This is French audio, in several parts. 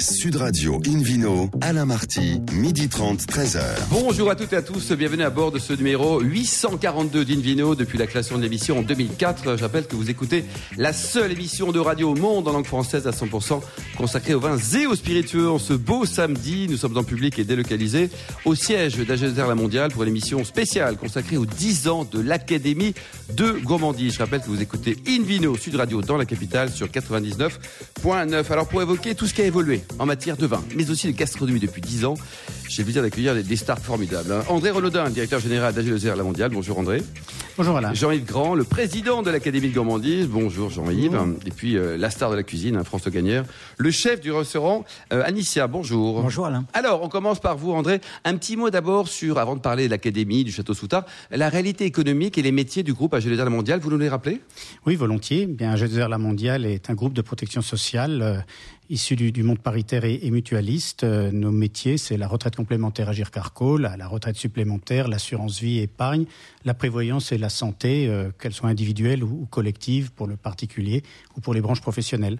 Sud Radio Invino, Alain Marty, midi 30, 13h. Bonjour à toutes et à tous, bienvenue à bord de ce numéro 842 d'Invino depuis la création de l'émission en 2004. J'appelle que vous écoutez la seule émission de radio au monde en langue française à 100% consacrée aux vins et aux spiritueux. En ce beau samedi, nous sommes en public et délocalisés au siège d'Ageser La Mondiale pour une émission spéciale consacrée aux 10 ans de l'Académie de Gourmandise. Je rappelle que vous écoutez Invino Sud Radio dans la capitale sur 99.9. Alors pour évoquer tout ce qui a évolué en matière de vin, mais aussi de gastronomie depuis 10 ans. J'ai le plaisir d'accueillir des, stars formidables. Hein. André Renaudin, directeur général d'Agilosère La Mondiale. Bonjour André. Bonjour Alain. Jean-Yves Grand, le président de l'Académie de gourmandise. Bonjour Jean-Yves. Et puis euh, la star de la cuisine, hein, François Gagnère. Le chef du restaurant, euh, Anicia. Bonjour. Bonjour Alain. Alors, on commence par vous André. Un petit mot d'abord sur, avant de parler de l'Académie, du Château Soutard, la réalité économique et les métiers du groupe Agilosère La Mondiale. Vous nous les rappelez? Oui, volontiers. Bien, Agilosère La Mondiale est un groupe de protection sociale euh, issus du, monde paritaire et, mutualiste. Nos métiers, c'est la retraite complémentaire Agir Carco, la, la retraite supplémentaire, l'assurance vie épargne, la prévoyance et la santé, euh, qu'elles soient individuelles ou, collectives pour le particulier ou pour les branches professionnelles.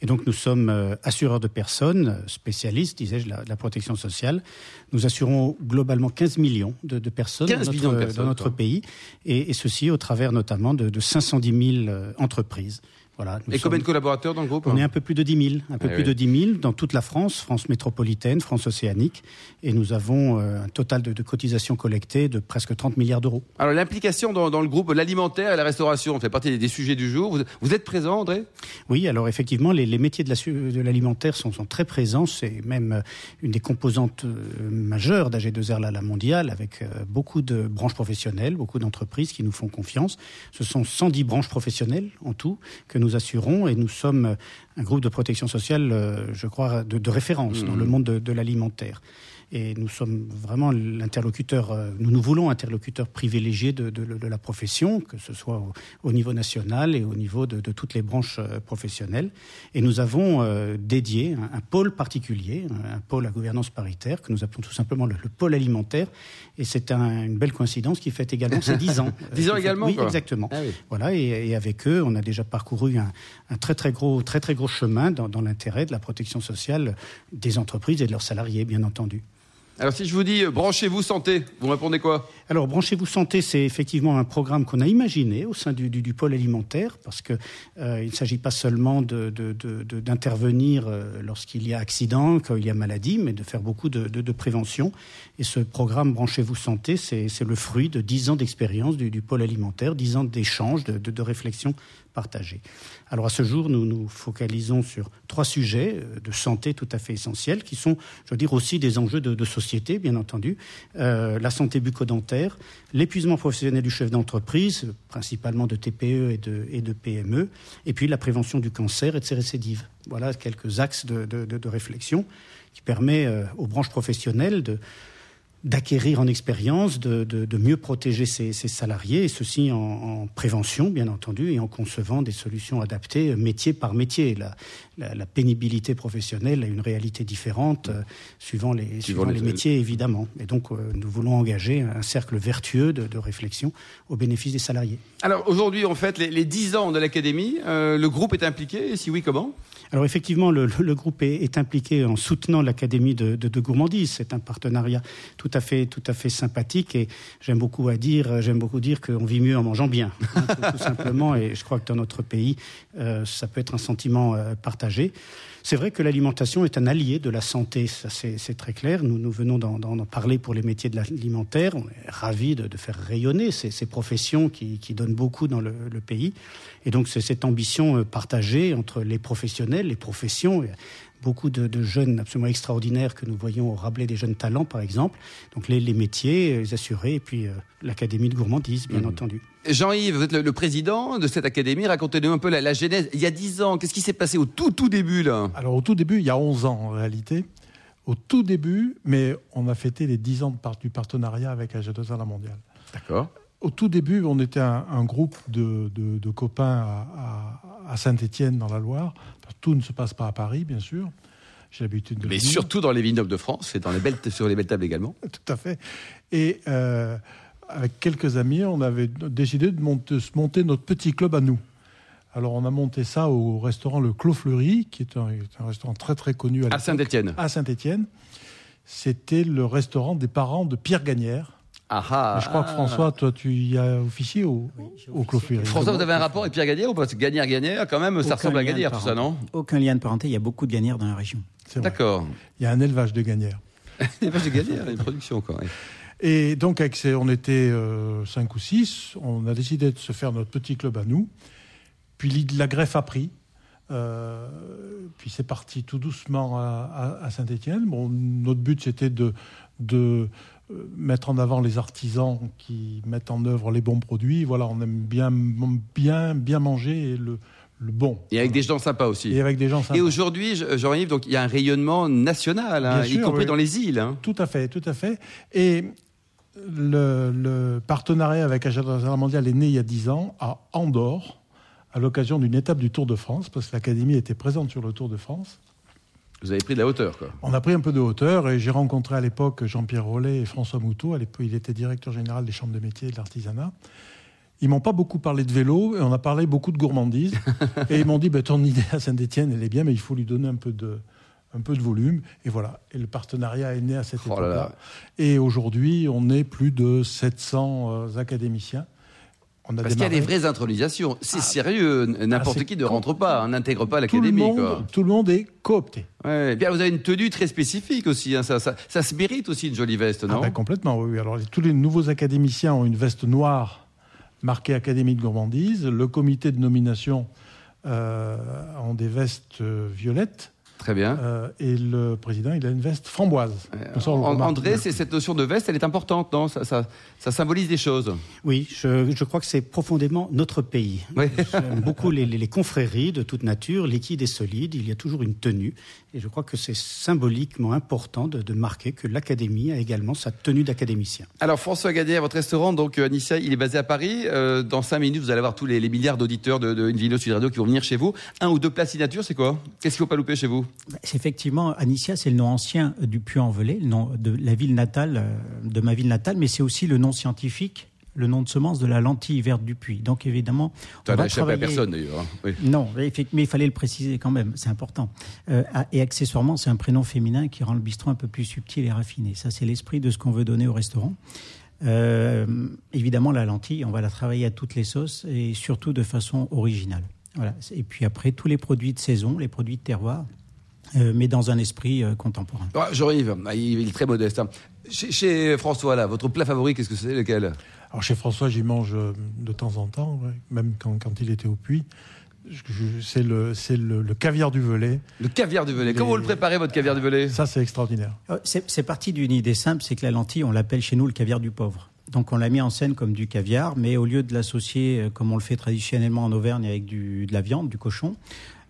Et donc nous sommes euh, assureurs de personnes, spécialistes, disais-je, de la, protection sociale. Nous assurons globalement 15 millions de, personnes, dans notre, dans notre, pays, et, ceci au travers notamment de, de 510 000 entreprises et combien de collaborateurs dans le groupe On est un peu plus de 10 000, un peu eh plus de 10 000 dans toute la France, France métropolitaine, France océanique, et nous avons euh, un total de, cotisations collectées de presque 30 milliards d'euros. Alors l'implication dans, le groupe, l'alimentaire et la restauration, fait partie des, sujets du jour. Vous, êtes présent, André? Oui, alors effectivement, les, métiers de l'alimentaire sont, sont, très présents. C'est même euh, une des composantes euh, majeures d'AG2R La Mondiale, avec beaucoup de branches professionnelles, beaucoup d'entreprises qui nous font confiance. Ce sont 110 branches professionnelles en tout que nous assurons et nous sommes un groupe de protection sociale, euh, je crois, de, référence dans le mmh. monde de l'alimentaire. Et nous sommes vraiment l'interlocuteur, euh, nous nous voulons interlocuteur privilégié de, de, la profession, que ce soit au, niveau national et au niveau de, toutes les branches euh, professionnelles. Et nous avons euh, dédié un, pôle particulier, un, pôle à gouvernance paritaire, que nous appelons tout simplement le, pôle alimentaire. Et c'est une belle coïncidence qui fait également ses 10 ans. 10 ans également Oui, exactement. Ah voilà, et, avec eux, on a déjà parcouru un, très très gros, très très gros chemin dans, dans l'intérêt de la protection sociale des entreprises et de leurs salariés, bien entendu. Alors si je vous dis euh, branchez-vous santé, vous répondez quoi? Alors branchez-vous santé, c'est effectivement un programme qu'on a imaginé au sein du, pôle alimentaire parce que euh, il ne s'agit pas seulement d'intervenir euh, lorsqu'il y a accident, quand il y a maladie, mais de faire beaucoup de, prévention. Et ce programme branchez-vous santé, c'est le fruit de dix ans d'expérience du, du, pôle alimentaire, dix ans d'échanges, de, réflexion Alors à ce jour, nous nous focalisons sur trois sujets euh, de santé tout à fait essentiels, qui sont, je veux dire, aussi des enjeux de, société, bien entendu. Euh, la santé bucco-dentaire, l'épuisement professionnel du chef d'entreprise, principalement de TPE et de, PME, et puis la prévention du cancer et de ses récidives. Voilà quelques axes de, de réflexion qui permet euh, aux branches professionnelles de d'acquérir en expérience, de, de, mieux protéger ses, salariés, et ceci en, prévention, bien entendu, et en concevant des solutions adaptées métier par métier. La, la, pénibilité professionnelle a une réalité différente euh, suivant, les, suivant, les, métiers, évidemment. Et donc, euh, nous voulons engager un cercle vertueux de, réflexion au bénéfice des salariés. Alors, aujourd'hui, en fait, les, les 10 ans de l'Académie, euh, le groupe est impliqué, et si oui, comment? Alors effectivement, le, groupe est, impliqué en soutenant l'Académie de, de, gourmandise. C'est un partenariat tout à fait, tout à fait sympathique et j'aime beaucoup à dire, j'aime beaucoup dire qu'on vit mieux en mangeant bien, hein, tout, simplement. Et je crois que dans notre pays, euh, ça peut être un sentiment euh, partagé. C'est vrai que l'alimentation est un allié de la santé, ça c'est très clair. Nous, nous venons d'en parler pour les métiers de l'alimentaire. On est ravis de, faire rayonner ces, ces professions qui, qui, donnent beaucoup dans le, le pays. Et donc c'est cette ambition euh, partagée entre les professionnels, les professions, beaucoup de, jeunes absolument extraordinaires que nous voyons au Rabelais des jeunes talents, par exemple. Donc les, métiers, les assurés, et puis euh, l'Académie de gourmandise, bien mmh. entendu. Jean-Yves, vous êtes le, président de cette académie. Racontez-nous un peu la, genèse. Il y a 10 ans, qu'est-ce qui s'est passé au tout, tout début là? Alors au tout début, il y a 11 ans en réalité. Au tout début, mais on a fêté les 10 ans du partenariat avec AG2A La Mondiale. D'accord. Au tout début, on était un, groupe de, copains à, Saint-Étienne dans la Loire. Tout ne se passe pas à Paris, bien sûr. J'ai l'habitude de. Mais surtout dans les vignobles de France et dans les belles, sur les belles tables également. Tout à fait. Et euh, avec quelques amis, on avait décidé de monter, monter notre petit club à nous. Alors on a monté ça au restaurant Le Clos Fleury, qui est un, un restaurant très très connu à, Saint-Étienne. À Saint-Étienne. C'était le restaurant des parents de Pierre Gagnère. Ah. Je crois que François, toi, tu y as officié au. François, vous avez un rapport avec Pierre Gagnère ou pas Gagnère, Gagnère, quand même, ça ressemble à Gagnère, tout ça, non Aucun lien de parenté. Il y a beaucoup de Gagnères dans la région. D'accord. Il y a un élevage de Gagnères. un élevage de Gagnères, une production encore. Et donc, avec ces, on était euh, cinq ou six. On a décidé de se faire notre petit club à nous. Puis la greffe a pris. Euh, puis c'est parti tout doucement à, à, Saint-Étienne. Bon, notre but c'était de, de euh, mettre en avant les artisans qui mettent en œuvre les bons produits. Voilà, on aime bien, bien, bien manger et le, le bon. Et avec des gens sympas aussi. Et avec des gens sympas. Et aujourd'hui, Jean-Yves, donc il y a un rayonnement national, hein, y compris dans les îles. Hein. Tout à fait, tout à fait. Et le, le partenariat avec Agenda Mondial est né il y a dix ans à Andorre à l'occasion d'une étape du Tour de France, parce que l'Académie était présente sur le Tour de France. Vous avez pris de la hauteur, quoi. On a pris un peu de hauteur et j'ai rencontré à l'époque Jean-Pierre Rollet et François Moutot. À l'époque, il était directeur général des chambres de métiers et de l'artisanat. Ils m'ont pas beaucoup parlé de vélo et on a parlé beaucoup de gourmandise. et ils m'ont dit bah, ton idée à Saint-Etienne, elle est bien, mais il faut lui donner un peu de, un peu de volume. Et voilà. Et le partenariat est né à cette oh époque-là. Et aujourd'hui, on est plus de 700 euh, académiciens parce qu'il y a des vraies intronisations. C'est ah. sérieux. N'importe ah, qui ne rentre pas, n'intègre pas l'académie. Tout, le monde est coopté. Ouais, bien, vous avez une tenue très spécifique aussi. Hein. Ça, ça, se mérite aussi une jolie veste, non? ah ben, Complètement, oui. Alors, tous les nouveaux académiciens ont une veste noire marquée Académie de gourmandise. Le comité de nomination euh, ont des vestes euh, violettes. Très bien. Euh, et le président, il a une veste framboise. Euh, André, c'est cette notion de veste, elle est importante, non? Ça, ça, ça, symbolise des choses. Oui, je, je crois que c'est profondément notre pays. Oui. J'aime beaucoup les, les, confréries de toute nature, liquides et solides. Il y a toujours une tenue. Et je crois que c'est symboliquement important de, de marquer que l'Académie a également sa tenue d'académicien. Alors, François Gadier, votre restaurant, donc euh, Anicia, il est basé à Paris. dans cinq minutes, vous allez avoir tous les, les milliards d'auditeurs de, de Invino Sud Radio qui vont venir chez vous. Un ou deux plats signature, c'est quoi? Qu'est-ce qu'il ne faut pas louper chez vous? Effectivement, Anicia, c'est le nom ancien du Puy-en-Velay, le nom de la ville natale, euh, de ma ville natale, mais c'est aussi le nom scientifique le nom de semence de la lentille verte du puits. Donc évidemment, on va travailler... à personne d'ailleurs. Hein. Non, mais il fallait le préciser quand même, c'est important. Euh, et accessoirement, c'est un prénom féminin qui rend le bistrot un peu plus subtil et raffiné. Ça, c'est l'esprit de ce qu'on veut donner au restaurant. Euh, évidemment, la lentille, on va la travailler à toutes les sauces et surtout de façon originale. Voilà. Et puis après, tous les produits de saison, les produits de terroir, euh, mais dans un esprit euh, contemporain. Ah, Jean-Yves, ah, il est très modeste. Hein. Chez, François, là, votre plat favori, qu'est-ce que c'est Lequel? Alors chez François, j'y mange euh, de temps en temps, même quand, quand, il était au puits. C'est le, le, le, caviar du Velay. Le caviar du Velay. Comment vous le préparez, votre caviar du Velay? Ça, c'est extraordinaire. C'est parti d'une idée simple, c'est que la lentille, on l'appelle chez nous le caviar du pauvre. Donc on l'a mis en scène comme du caviar, mais au lieu de l'associer comme on le fait traditionnellement en Auvergne avec du, de la viande, du cochon,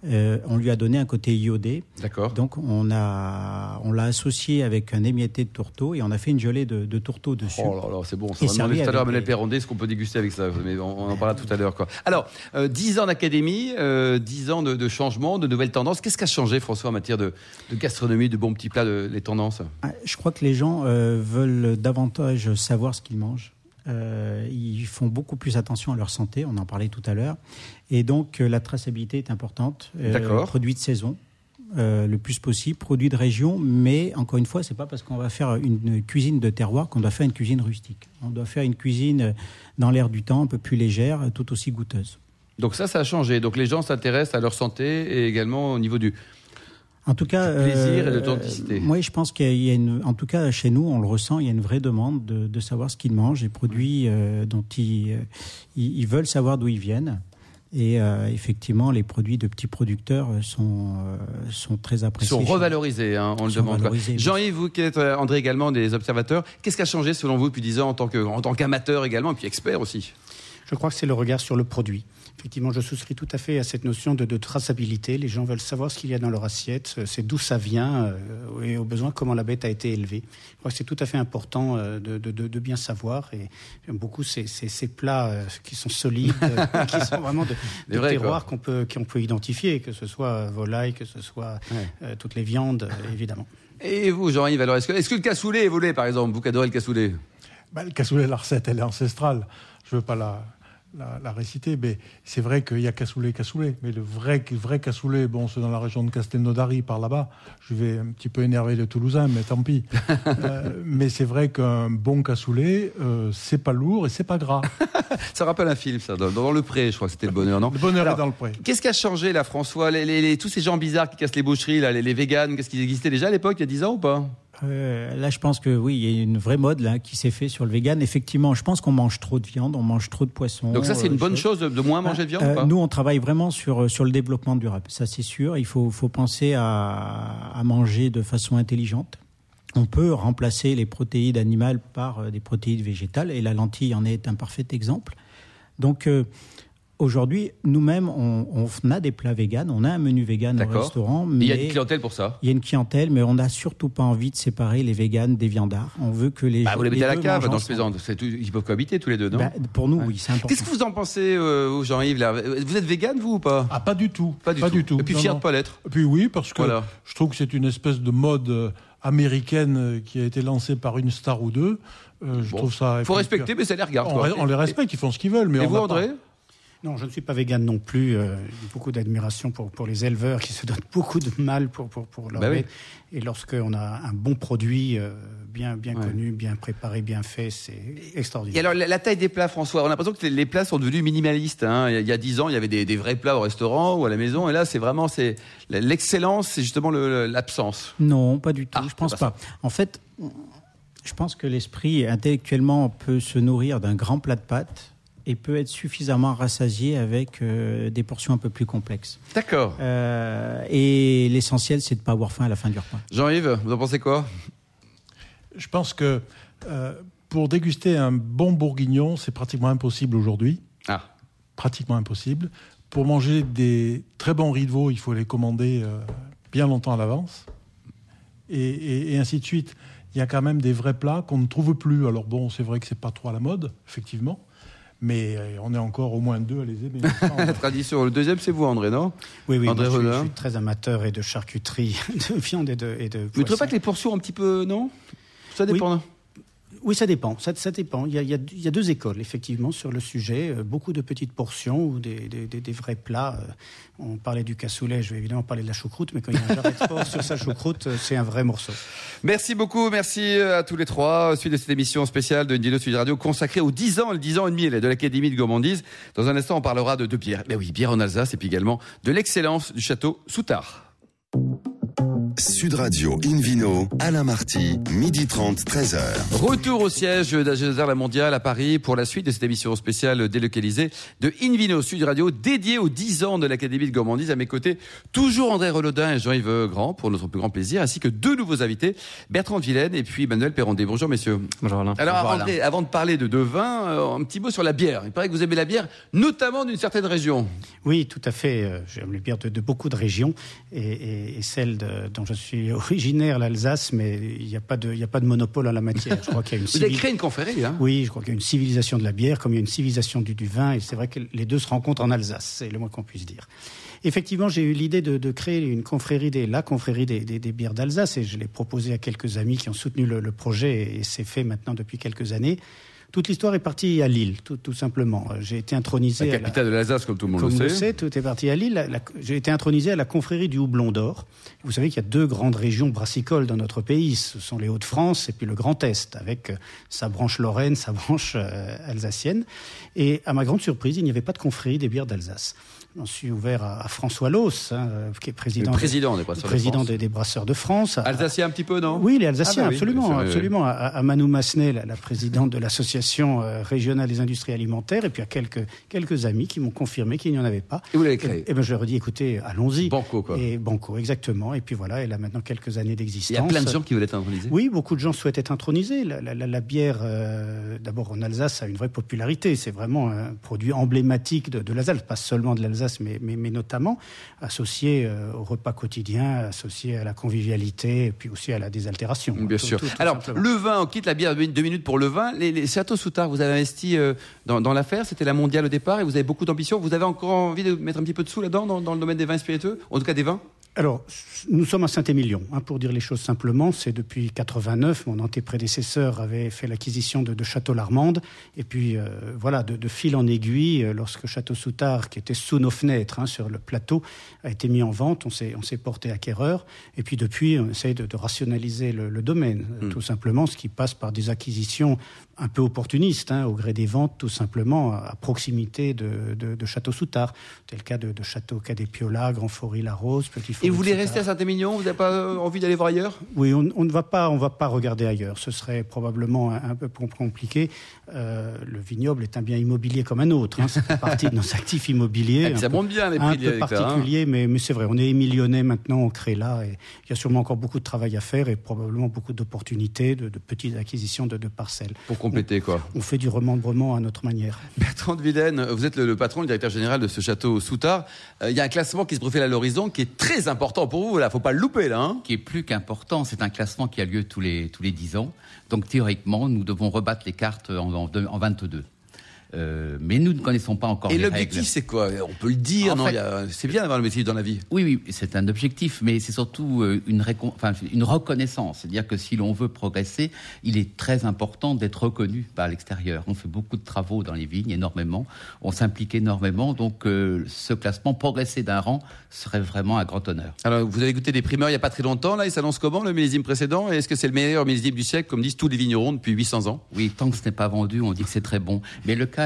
euh, on lui a donné un côté iodé. D'accord. Donc on a, on l'a associé avec un émietté de tourteau et on a fait une gelée de, de tourteau dessus. Oh là là, c'est bon. Ça va demander tout à l'heure à Manuel Perrondé ce qu'on peut déguster avec ça. Mais on, en parlera tout à l'heure. Quoi. Alors, euh, 10 ans d'académie, euh, 10 ans de, de changement, de nouvelles tendances. Qu'est-ce qui a changé, François, en matière de, de gastronomie, de bons petits plats, de, les tendances? Ah, Je crois que les gens euh, veulent davantage savoir ce qu'ils mangent. Euh, ils font beaucoup plus attention à leur santé, on en parlait tout à l'heure. Et donc, euh, la traçabilité est importante. Euh, D'accord. Produits de saison. le plus possible, produits de région, mais encore une fois, c'est pas parce qu'on va faire une cuisine de terroir qu'on doit faire une cuisine rustique. On doit faire une cuisine dans l'air du temps, un peu plus légère, tout aussi goûteuse. Donc ça, ça a changé. Donc les gens s'intéressent à leur santé et également au niveau du, en tout cas, plaisir et l'authenticité. Euh, moi, je pense qu'il y a une, en tout cas chez nous, on le ressent, il y a une vraie demande de, de savoir ce qu'ils mangent, les produits euh, dont ils, euh, ils, veulent savoir d'où ils viennent. Et euh, effectivement, les produits de petits producteurs sont, sont très appréciés. Sont revalorisés, hein, on le demande. Jean-Yves, vous qui êtes André également des observateurs, qu'est-ce qui a changé selon vous depuis 10 ans en tant qu'amateur également et puis expert aussi? Je crois que c'est le regard sur le produit. Effectivement, je souscris tout à fait à cette notion de, traçabilité. Les gens veulent savoir ce qu'il y a dans leur assiette, euh, c'est d'où ça vient euh, et au besoin comment la bête a été élevée. Je crois que c'est tout à fait important euh, de, bien savoir et j'aime beaucoup ces, plats qui sont solides, qui sont vraiment de, terroirs qu'on peut, qu'on peut identifier, que ce soit volaille, que ce soit toutes les viandes, évidemment. Et vous, Jean-Yves, alors est-ce que, est que, le cassoulet est volé, par exemple? Vous qui adorez le cassoulet? Bah, Le cassoulet, la recette, elle est ancestrale. Je ne veux pas la la, réciter. Mais c'est vrai qu'il y a cassoulet, cassoulet. Mais le vrai, vrai cassoulet, bon, c'est dans la région de Castelnaudary, par là-bas. Je vais un petit peu énerver les Toulousains, mais tant pis. Euh, mais c'est vrai qu'un bon cassoulet, euh, c'est pas lourd et c'est pas gras. ça rappelle un film, ça, dans, le pré, je crois que c'était le bonheur, non Le bonheur est dans le pré. Qu'est-ce qui a changé, là, François? Les, Tous ces gens bizarres qui cassent les boucheries, là, les, les véganes, qu'est-ce qui existait déjà à l'époque, il y a 10 ans ou pas? Euh, là, je pense que oui, il y a une vraie mode là qui s'est fait sur le vegan. Effectivement, je pense qu'on mange trop de viande, on mange trop de poisson. Donc ça, c'est une bonne chose de moins manger de viande euh, Nous, on travaille vraiment sur sur le développement durable. Ça, c'est sûr. Il faut faut penser à, à manger de façon intelligente. On peut remplacer les protéines animales par euh, des protéines végétales, et la lentille en est un parfait exemple. Donc, Aujourd'hui, nous-mêmes, on, a des plats véganes, on a un menu vegan au restaurant. Mais il y a une clientèle pour ça. Il y a une clientèle, mais on n'a surtout pas envie de séparer les véganes des viandards. On veut que les. Bah, vous les mettez à la cave dans ce plaisant. Ils peuvent cohabiter tous les deux, non bah, Pour nous, oui, c'est important. Qu'est-ce que vous en pensez, euh, Jean-Yves Vous êtes végane, vous ou pas Ah, pas du tout. Pas du, tout. Et puis fier de pas l'être. Et puis oui, parce que je trouve que c'est une espèce de mode euh, américaine euh, qui a été lancée par une star ou deux. je trouve ça. Il faut respecter, mais ça les regarde. On, les respecte, ils font ce qu'ils veulent. Mais et vous, André non, je ne suis pas végane non plus. Euh, beaucoup d'admiration pour, pour les éleveurs qui se donnent beaucoup de mal pour, pour, pour leur bah Et lorsqu'on a un bon produit euh, bien, bien connu, bien préparé, bien fait, c'est extraordinaire. Et alors, la, taille des plats, François, on a l'impression que les plats sont devenus minimalistes. Hein. Il y a dix ans, il y avait des, des, vrais plats au restaurant ou à la maison. Et là, c'est vraiment c'est l'excellence, c'est justement l'absence. Non, pas du tout. Ah, je pense pas. En fait, je pense que l'esprit, intellectuellement, peut se nourrir d'un grand plat de pâtes et peut être suffisamment rassasié avec euh, des portions un peu plus complexes. D'accord. Euh, et l'essentiel, c'est de ne pas avoir faim à la fin du repas. Jean-Yves, vous en pensez quoi? Je pense que euh, pour déguster un bon bourguignon, c'est pratiquement impossible aujourd'hui. Ah. Pratiquement impossible. Pour manger des très bons riz de veau, il faut les commander bien longtemps à l'avance. Et, et, ainsi de suite. Il y a quand même des vrais plats qu'on ne trouve plus. Alors bon, c'est vrai que c'est pas trop à la mode, effectivement mais euh, on est encore au moins deux à les aimer. la tradition. Le deuxième, c'est vous, André, non? Oui, oui. André je, suis, très amateur et de charcuterie, de viande et de, et de Vous ne trouvez pas que les portions un petit peu, non? Ça dépend. Oui, ça dépend. Ça, dépend. Il y, a, deux écoles, effectivement, sur le sujet. Euh, beaucoup de petites portions ou des, vrais plats. Euh, on parlait du cassoulet, je vais évidemment parler de la choucroute, mais quand il y a un jarret de sur sa choucroute, euh, c'est un vrai morceau. Merci beaucoup, merci à tous les trois. Suite de cette émission spéciale de Nino Sud Radio consacrée aux 10 ans, le 10 ans et demi de l'Académie de gourmandise. Dans un instant, on parlera de deux bières. Mais oui, bière en Alsace et puis également de l'excellence du château Soutard. Sud Radio Invino, Alain Marty, midi 30, 13h. Retour au siège d'Agézer La Mondiale à Paris pour la suite de cette émission spéciale délocalisée de Invino Sud Radio dédiée aux 10 ans de l'Académie de gourmandise. À mes côtés, toujours André Relodin et Jean-Yves Grand pour notre plus grand plaisir, ainsi que deux nouveaux invités, Bertrand Vilaine et puis Manuel Perrondé. Bonjour messieurs. Bonjour Alain. Alors André, avant de parler de, de vin, euh, un petit mot sur la bière. Il paraît que vous aimez la bière, notamment d'une certaine région. Oui, tout à fait. Euh, j'aime les bières de, beaucoup de régions et, et celle dont je suis originaire, l'Alsace, mais il n'y a, pas de, a pas de monopole en la matière. Je crois qu'il y a une Vous avez créé une confrérie, hein Oui, je crois qu'il y a une civilisation de la bière, comme il y a une civilisation du, vin, et c'est vrai que les deux se rencontrent en Alsace, c'est le moins qu'on puisse dire. Effectivement, j'ai eu l'idée de, créer une confrérie, des, la confrérie des, bières d'Alsace, et je l'ai proposé à quelques amis qui ont soutenu le, le projet, et c'est fait maintenant depuis quelques années. Toute l'histoire est partie à Lille, tout, simplement. J'ai été intronisé. La capitale de l'Alsace, comme tout le monde le sait. Comme sait, tout est parti à Lille. J'ai été intronisé à la confrérie du houblon d'or. Vous savez qu'il y a deux grandes régions brassicoles dans notre pays. Ce sont les Hauts-de-France et puis le Grand Est, avec euh, sa branche lorraine, sa branche euh, alsacienne. Et à ma grande surprise, il n'y avait pas de confrérie des bières d'Alsace. J'en suis ouvert à, François Loss, hein, qui est président, président des, brasseurs, président de, France. Des, brasseurs de France. Alsacien un petit peu, non? Oui, les Alsaciens, ah bah absolument, absolument. À, à, Manou Massenet, la, présidente de l'association euh, régionale des industries alimentaires, et puis à quelques quelques amis qui m'ont confirmé qu'il n'y en avait pas. Et vous l'avez créé? Et, ben je leur ai dit, écoutez, allons-y. Banco, quoi. Et Banco, exactement. Et puis voilà, elle a maintenant quelques années d'existence. Il y a plein de gens qui veulent être intronisés? Oui, beaucoup de gens souhaitent être intronisés. La, la, bière, euh, d'abord en Alsace, a une vraie popularité. C'est vraiment un produit emblématique de, de l'Alsace, pas seulement de l'Alsace, mais, mais, mais notamment associé euh, au repas quotidien, associé à la convivialité et puis aussi à la désaltération. Bien sûr. Alors, le vin, on quitte la bière deux minutes pour le vin. Les, les Châteaux Soutard, vous avez investi euh, dans, l'affaire, c'était la mondiale au départ et vous avez beaucoup d'ambition. Vous avez encore envie de mettre un petit peu de sous là-dedans dans, le domaine des vins spiritueux, en tout cas des vins? Alors, nous sommes à Saint-Émilion, hein, pour dire les choses simplement. C'est depuis 89, mon antéprédécesseur avait fait l'acquisition de, de Château-Larmande. Et puis, euh, voilà, de, de, fil en aiguille, euh, lorsque Château-Soutard, qui était sous nos fenêtres hein, sur le plateau, a été mis en vente, on s'est, on s'est porté acquéreur. Et puis, depuis, on essaye de, de rationaliser le, le domaine, mm. tout simplement, ce qui passe par des acquisitions un peu opportunistes, hein, au gré des ventes, tout simplement, à, proximité de, de Château-Soutard. C'est le cas de, Château Cadet-Piola, Grand Forêt-la-Rose, Petit et vous voulez rester à Saint-Émilion Vous n'avez pas euh, envie d'aller voir ailleurs? Oui, on, on, ne va pas, on va pas regarder ailleurs. Ce serait probablement un, un peu compliqué. Euh, le vignoble est un bien immobilier comme un autre. Hein. Ça fait partie de nos actifs immobiliers. Ah, ça monte bien les prix. Un peu particulier, hein. mais, mais c'est vrai. On est émilionnais maintenant, on crée là, et il y a sûrement encore beaucoup de travail à faire et probablement beaucoup d'opportunités, de, de, petites acquisitions de, de, parcelles. Pour compléter on, quoi On fait du remembrement à notre manière. Bertrand de vous êtes le, le, patron, le directeur général de ce château Soutard. Euh, il y a un classement qui se profile à l'horizon qui est très important pour vous. Là, faut pas le louper là. Hein qui est plus qu'important. C'est un classement qui a lieu tous les tous les dix ans. Donc théoriquement, nous devons rebattre les cartes en, en, en 22. Euh, mais nous ne connaissons pas encore Et l'objectif, c'est quoi? On peut le dire, C'est bien d'avoir l'objectif dans la vie. Oui, oui, c'est un objectif, mais c'est surtout euh, une, récon- enfin, une reconnaissance. C'est-à-dire que si l'on veut progresser, il est très important d'être reconnu par l'extérieur. On fait beaucoup de travaux dans les vignes, énormément. On s'implique énormément. Donc, euh, ce classement, progresser d'un rang, serait vraiment un grand honneur. Alors, vous avez goûté des primeurs il n'y a pas très longtemps. Là, il s'annonce comment le millésime précédent? Est-ce que c'est le meilleur millésime du siècle, comme disent tous les vignerons depuis 800 ans? Oui, tant que ce n'est pas vendu, on dit que c'est très bon. Mais le cas,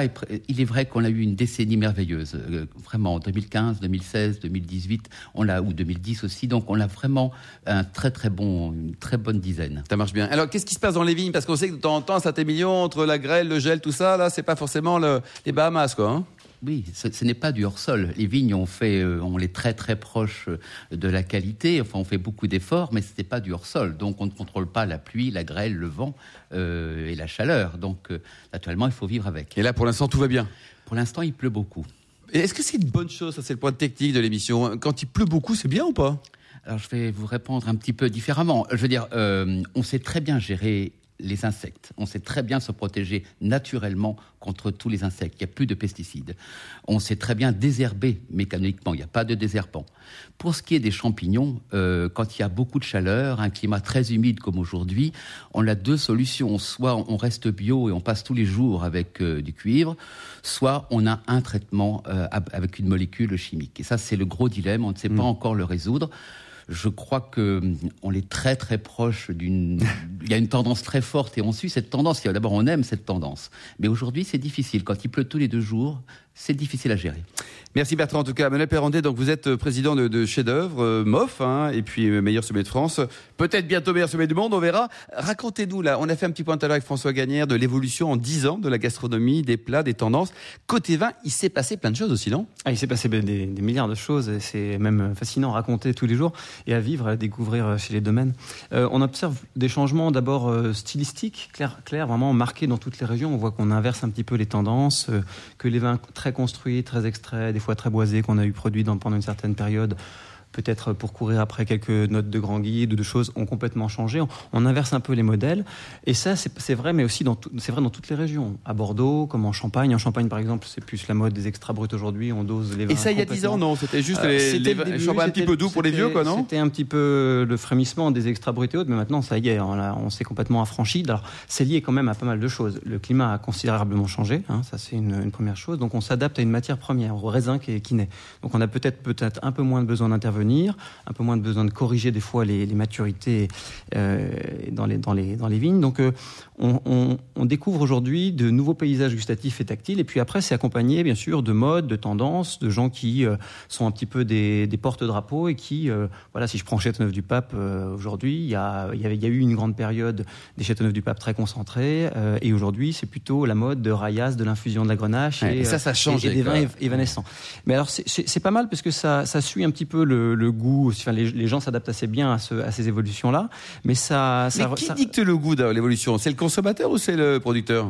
il est vrai qu'on a eu une décennie merveilleuse. Euh, vraiment, 2015, 2016, 2018, on l'a, ou 2010 aussi. Donc, on a vraiment un très, très bon, une très bonne dizaine. Ça marche bien. Alors, qu'est-ce qui se passe dans les vignes? Parce qu'on sait que de temps en temps, à Saint-Émilion, entre la grêle, le gel, tout ça, là, c'est pas forcément le- les Bahamas, quoi. hein? Oui, ce, ce n'est pas du hors-sol. Les vignes, on fait, euh, on est très très proche euh, de la qualité. Enfin, on fait beaucoup d'efforts, mais ce n'est pas du hors-sol. Donc, on ne contrôle pas la pluie, la grêle, le vent euh, et la chaleur. Donc, euh, naturellement, il faut vivre avec. Et là, pour l'instant, tout va bien? Pour l'instant, il pleut beaucoup. Est-ce que c'est une bonne chose? Ça, c'est le point technique de l'émission. Quand il pleut beaucoup, c'est bien ou pas? Alors, je vais vous répondre un petit peu différemment. Je veux dire, euh, on sait très bien gérer les insectes. On sait très bien se protéger naturellement contre tous les insectes. Il n'y a plus de pesticides. On sait très bien désherber mécaniquement. Il n'y a pas de désherbant. Pour ce qui est des champignons, euh, quand il y a beaucoup de chaleur, un climat très humide comme aujourd'hui, on a deux solutions. Soit on reste bio et on passe tous les jours avec euh, du cuivre, soit on a un traitement euh, avec une molécule chimique. Et ça, c'est le gros dilemme. On ne sait pas encore le résoudre. Je crois que hum, on est très très proche d'une. Il y a une tendance très forte et on suit cette tendance. D'abord, on aime cette tendance, mais aujourd'hui, c'est difficile. Quand il pleut tous les deux jours, c'est difficile à gérer. Merci Bertrand. En tout cas, Manuel Perrandé, donc vous êtes euh, président de, de Chef d'œuvre, euh, MOF, hein, et puis euh, meilleur sommet de France. Peut-être bientôt meilleur sommet du monde, on verra. Racontez-nous là, on a fait un petit point tout à l'heure avec François Gagnère de l'évolution en 10 ans de la gastronomie, des plats, des tendances. Côté vin, il s'est passé plein de choses aussi, non? Ah, il s'est passé ben, des, des milliards de choses et c'est même fascinant à raconter tous les jours et à vivre, à découvrir chez les domaines. Euh, on observe des changements d'abord euh, stylistiques, clairs, clairs, vraiment marqués dans toutes les régions. On voit qu'on inverse un petit peu les tendances, euh, que les vins très construits, très extraits, des fois très boisés qu'on a eu produits dans, pendant une certaine période peut-être pour courir après quelques notes de grand guide ou de choses ont complètement changé. On, on inverse un peu les modèles. Et ça, c'est vrai, mais aussi c'est vrai dans toutes les régions. À Bordeaux, comme en Champagne. En Champagne, par exemple, c'est plus la mode des extra bruts aujourd'hui. On dose les vins. Et ça, il y a 10 ans, non? C'était juste Euh, les, c'était les, le début, un petit peu doux pour les vieux, quoi, non? C'était un petit peu le frémissement des extra bruts et autres, mais maintenant, ça y est, on, s'est complètement affranchi. Alors, c'est lié quand même à pas mal de choses. Le climat a considérablement changé, hein, ça c'est une, une première chose. Donc, on s'adapte à une matière première, au raisin qui, est- qui naît. Donc, on a peut-être peut-être un peu moins de besoin d'intervenir, un peu moins de besoin de corriger des fois les, maturités euh, dans les vignes. Donc, euh, on, on- on découvre aujourd'hui de nouveaux paysages gustatifs et tactiles. Et puis après, c'est accompagné, bien sûr, de modes, de tendances, de gens qui euh, sont un petit peu des, des porte-drapeaux et qui, euh, voilà, si je prends Châteauneuf-du-Pape euh, aujourd'hui, il y a, y, a eu une grande période des Châteauneuf-du-Pape très concentrés. et aujourd'hui, c'est plutôt la mode de Rayas, de l'infusion de la grenache Ouais, et, et ça, ça change et, et des vins év- évanescents. Mais alors, c'est- pas mal parce que ça, ça suit un petit peu le, le goût. Enfin, les, les gens s'adaptent assez bien à, ce- à ces évolutions-là. Mais ça, ça, Mais qui ça- dicte le goût de l'évolution? C'est le consommateur ou c'est le producteur?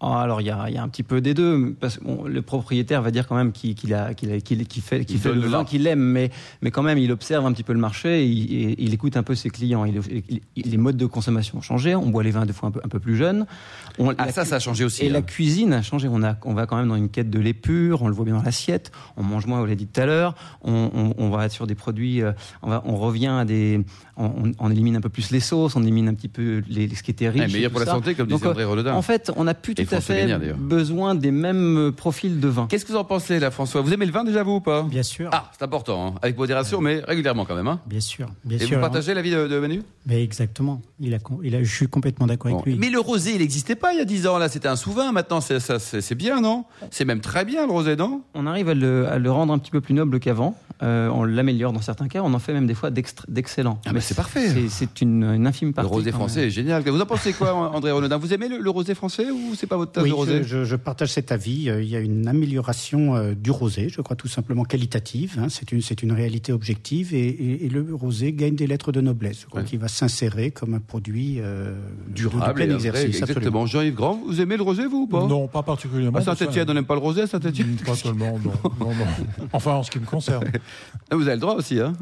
Ah, alors il y, a, un petit peu des deux, parce que le propriétaire va dire quand même qu'il a, fait, le vin qu'il aime, mais, mais quand même il observe un petit peu le marché, et il, écoute un peu ses clients. les modes de consommation ont changé, on boit les vins des fois un peu, un peu plus jeunes. On, ah ça, ça a changé aussi. Et la hein. cuisine a changé. On, a, on va quand même dans une quête de lait pur, on le voit bien dans l'assiette, on mange moins, on l'a dit tout à l'heure, on, on, va être sur des produits, euh, on, va, on revient à des, on, élimine un peu plus les sauces, on élimine un petit peu les, ce qui était riche. meilleur pour la santé, comme disait André Rolodin. En fait, on a plus tout à fait besoin des mêmes profils de vin. Qu'est-ce que vous en pensez, là, François? Vous aimez le vin déjà, vous ou pas? Bien sûr. Ah, c'est important, hein. avec modération, mais régulièrement quand même. Hein. Bien sûr. Bien Et vous partagez l'avis de, de Manu? Mais Exactement. Il a, il a, je suis complètement d'accord avec lui. Mais le rosé, il n'existait pas il y a 10 ans. Là, c'était un sous-vin. Maintenant, c'est bien, non? C'est même très bien, le rosé, non? On arrive à le, à le, rendre un petit peu plus noble qu'avant. Euh, on l'améliore dans certains cas. On en fait même des fois d'excellent. Ah, c'est parfait. C'est une, une, infime partie. Le rosé français est génial. Vous en pensez quoi, André Renaudin? Vous aimez le, rosé français ou c'est pas votre tasse de rosé? je, je, partage cet avis. Euh, il y a une amélioration euh, du rosé, je crois tout simplement qualitative. Hein. C'est une, une réalité objective et, et, le rosé gagne des lettres de noblesse. Je crois qu'il va s'insérer comme un produit durable et exercice. Exactement. Jean-Yves Grand, vous aimez le rosé, vous ou pas? Non, pas particulièrement. À Saint-Etienne, on n'aime pas le rosé Saint-Etienne Pas seulement, non, non, non. Enfin, en ce qui me concerne. Ah, vous avez le droit aussi, hein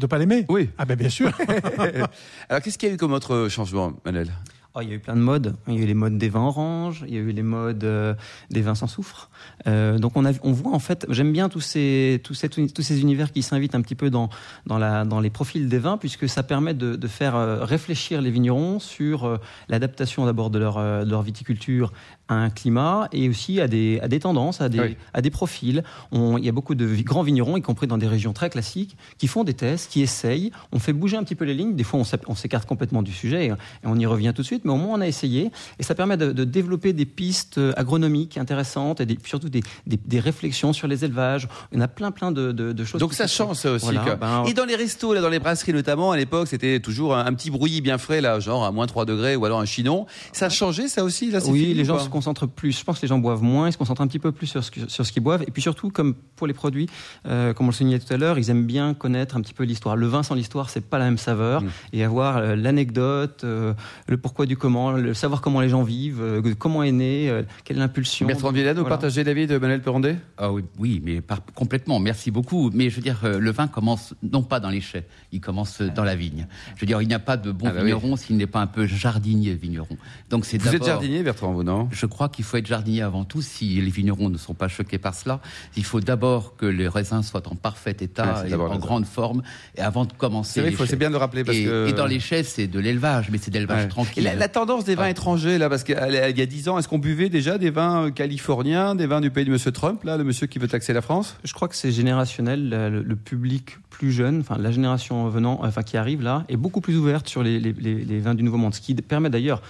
De pas l'aimer Oui. Ah ben bien sûr. Alors, qu'est-ce qu'il y a eu comme autre changement, Manel? Oh, il y a eu plein de modes. Il y a eu les modes des vins oranges, il y a eu les modes euh, des vins sans soufre. Euh, donc on, a, on voit en fait, j'aime bien tous ces, tous, ces, tous ces univers qui s'invitent un petit peu dans, dans, la, dans les profils des vins, puisque ça permet de, de faire euh, réfléchir les vignerons sur euh, l'adaptation d'abord de leur, de leur viticulture à un climat et aussi à des, à des tendances, à des, à des profils. On, il y a beaucoup de grands vignerons, y compris dans des régions très classiques, qui font des tests, qui essayent. On fait bouger un petit peu les lignes. Des fois, on s'écarte complètement du sujet et, on y revient tout de suite, mais au moins on a essayé. Et ça permet de, de développer des pistes agronomiques intéressantes et des, surtout des, des, des, réflexions sur les élevages. On a plein, plein de, de, choses. Donc ça change ça aussi. Ben, et dans les restos, là, dans les brasseries notamment, à l'époque, c'était toujours un, petit brouillis bien frais, là, genre à moins 3 degrés ou alors un chinon. Ça a changé ça aussi là, Oui, les gens se concentrent plus. Je pense que les gens boivent moins, ils se concentrent un petit peu plus sur ce, sur ce qu'ils boivent. Et puis surtout, comme pour les produits, euh, comme on le soulignait tout à l'heure, ils aiment bien connaître un petit peu l'histoire. Le vin sans l'histoire, c'est pas la même saveur. Mm. Et avoir euh, l'anecdote, euh, le pourquoi du comment, le savoir comment les gens vivent, comment est né, quelle est l'impulsion. Bertrand Villene, vous partagez l'avis de Manuel Perrondet ah oui, oui, mais complètement. Merci beaucoup. Mais je veux dire, le vin commence non pas dans les chais, il commence dans la vigne. Je veux dire, il n'y a pas de bon ah bah vigneron s'il n'est pas un peu jardinier vigneron. Donc c'est Vous êtes jardinier, Bertrand, vous non? Je crois qu'il faut être jardinier avant tout, si les vignerons ne sont pas choqués par cela. Il faut d'abord que les raisins soient en parfait état et en grande forme, et avant de commencer. C'est bien de le rappeler parce et, que... et dans les chais, c'est de l'élevage, mais c'est d'élevage tranquille. La, tendance des vins étrangers, là, parce qu'il y a dix ans, est-ce qu'on buvait déjà des vins euh, californiens, des vins du pays de Monsieur Trump, là, le monsieur qui veut taxer la France? Je crois que c'est générationnel. Le, public plus jeune, enfin la génération venant, enfin qui arrive là, est beaucoup plus ouverte sur les, les vins du Nouveau Monde, ce qui permet d'ailleurs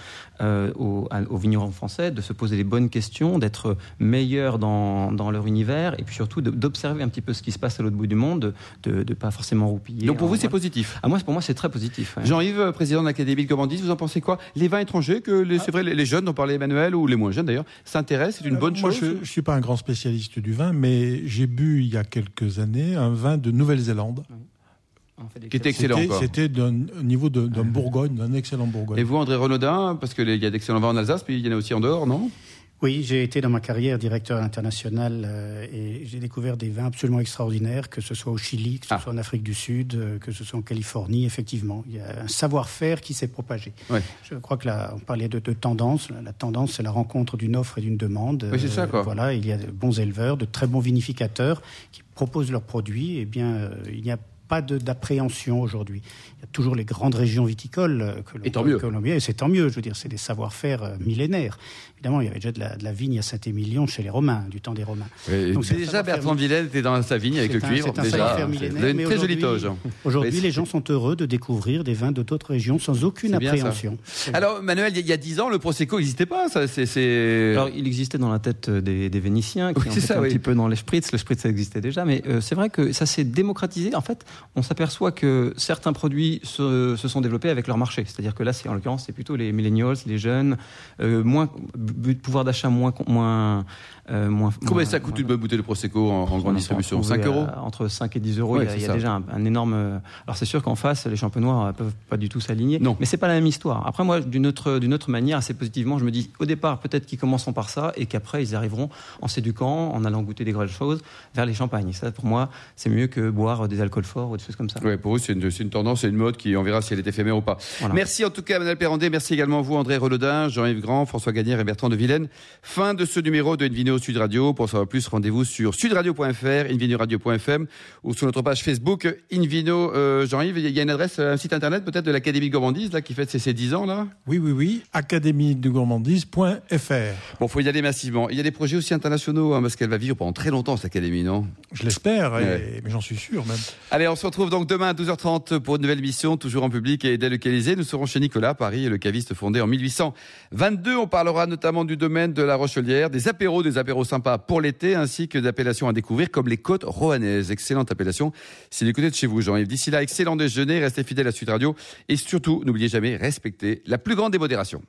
euh, aux, vignerons français de se poser les bonnes questions, d'être meilleurs dans, dans, leur univers et puis surtout d'observer un petit peu ce qui se passe à l'autre bout du monde, de ne pas forcément roupiller. Donc pour vous, c'est positif? Ah, moi, Pour moi, c'est très positif. Jean-Yves, président de l'Académie de Gourmandise, vous en pensez quoi? Les vins étrangers, que c'est vrai, les, jeunes dont parlait Emmanuel, ou les moins jeunes d'ailleurs, s'intéressent, c'est une bonne chose Moi, je ne suis pas un grand spécialiste du vin, mais j'ai bu il y a quelques années un vin de Nouvelle-Zélande. Qui était excellent. C'était d'un niveau d'un Bourgogne, d'un excellent Bourgogne. Et vous, André Renaudin, parce qu'il y a d'excellents vins en Alsace, puis il y en a aussi en dehors, non? Oui, j'ai été dans ma carrière directeur international euh, et j'ai découvert des vins absolument extraordinaires, que ce soit au Chili, que ce ah. soit en Afrique du Sud, euh, que ce soit en Californie. Effectivement, il y a un savoir-faire qui s'est propagé. Je crois que là, on parlait de, tendance. La tendance, c'est la rencontre d'une offre et d'une demande. Oui, c'est ça, quoi. voilà, il y a de bons éleveurs, de très bons vinificateurs qui proposent leurs produits. Eh bien, il n'y a pas d'appréhension aujourd'hui. Il y a toujours les grandes régions viticoles euh, que l'on et c'est tant mieux. Je veux dire, c'est des savoir-faire euh, millénaires. Évidemment, il y avait déjà de la, vigne à Saint-Émilion chez les Romains, du temps des Romains. Donc, déjà, Bertrand Villèle était dans sa vigne avec le cuivre. C'est un savoir-faire millénaire. Une très jolie toge. Aujourd'hui, les gens sont heureux de découvrir des vins de d'autres régions sans aucune appréhension. Alors, Manuel, il y a dix ans, le Prosecco n'existait pas. Ça, Alors, il existait dans la tête des, Vénitiens, qui oui, ça, un petit peu dans les spritz. Le spritz, ça existait déjà. Mais euh, c'est vrai que ça s'est démocratisé. En fait, on s'aperçoit que certains produits se, se, sont développés avec leur marché. C'est-à-dire que là, c'est en l'occurrence, c'est plutôt les millennials, les jeunes, euh, moins pouvoir d'achat moins moins euh, moins. Combien ça coûte une bonne bouteille de prosecco en, en grande distribution 5 euros Entre 5 et 10 euros. il y a, il y a déjà un, un, énorme. Alors c'est sûr qu'en face, les champenois peuvent pas du tout s'aligner. Non. Mais c'est pas la même histoire. Après, moi, d'une autre d'une autre manière, assez positivement, je me dis au départ peut-être qu'ils commenceront par ça et qu'après ils arriveront en s'éduquant, en allant goûter des grosses choses vers les champagnes. Ça, pour moi, c'est mieux que boire des alcools forts ou des choses comme ça. Oui, pour eux, c'est une, une, tendance, c'est une mode qui, on verra si elle est éphémère ou pas. Merci en tout cas, Manuel Perrandé. Merci également à vous, André Renaudin, Jean-Yves Grand, François Gagnère et Bertrand de Vilaine. Fin de ce numéro de Invino Sud Radio. Pour savoir plus, rendez-vous sur sudradio.fr, invinoradio.fm ou sur notre page Facebook Invino. Euh, Jean-Yves, il y a une adresse, un site internet peut-être de l'Académie de gourmandise là qui fête ses, ses 10 ans là? Oui, oui, oui. Académie de gourmandise.fr. Bon, faut y aller massivement. Il y a des projets aussi internationaux hein, parce qu'elle va vivre pendant très longtemps cette académie, non? Je l'espère, mais j'en suis sûr même. Allez, on se retrouve donc demain à 12h30 pour une nouvelle émission, toujours en public et délocalisée. Nous serons chez Nicolas, Paris, le caviste fondé en 1822. On parlera notamment du domaine de la Rochelière, des apéros, des apéros sympas pour l'été, ainsi que d'appellations à découvrir comme les côtes roanaises. Excellente appellation. C'est du côté de chez vous, Jean-Yves. D'ici là, excellent déjeuner, restez fidèles à Sud Radio et surtout, n'oubliez jamais, respectez la plus grande démodération.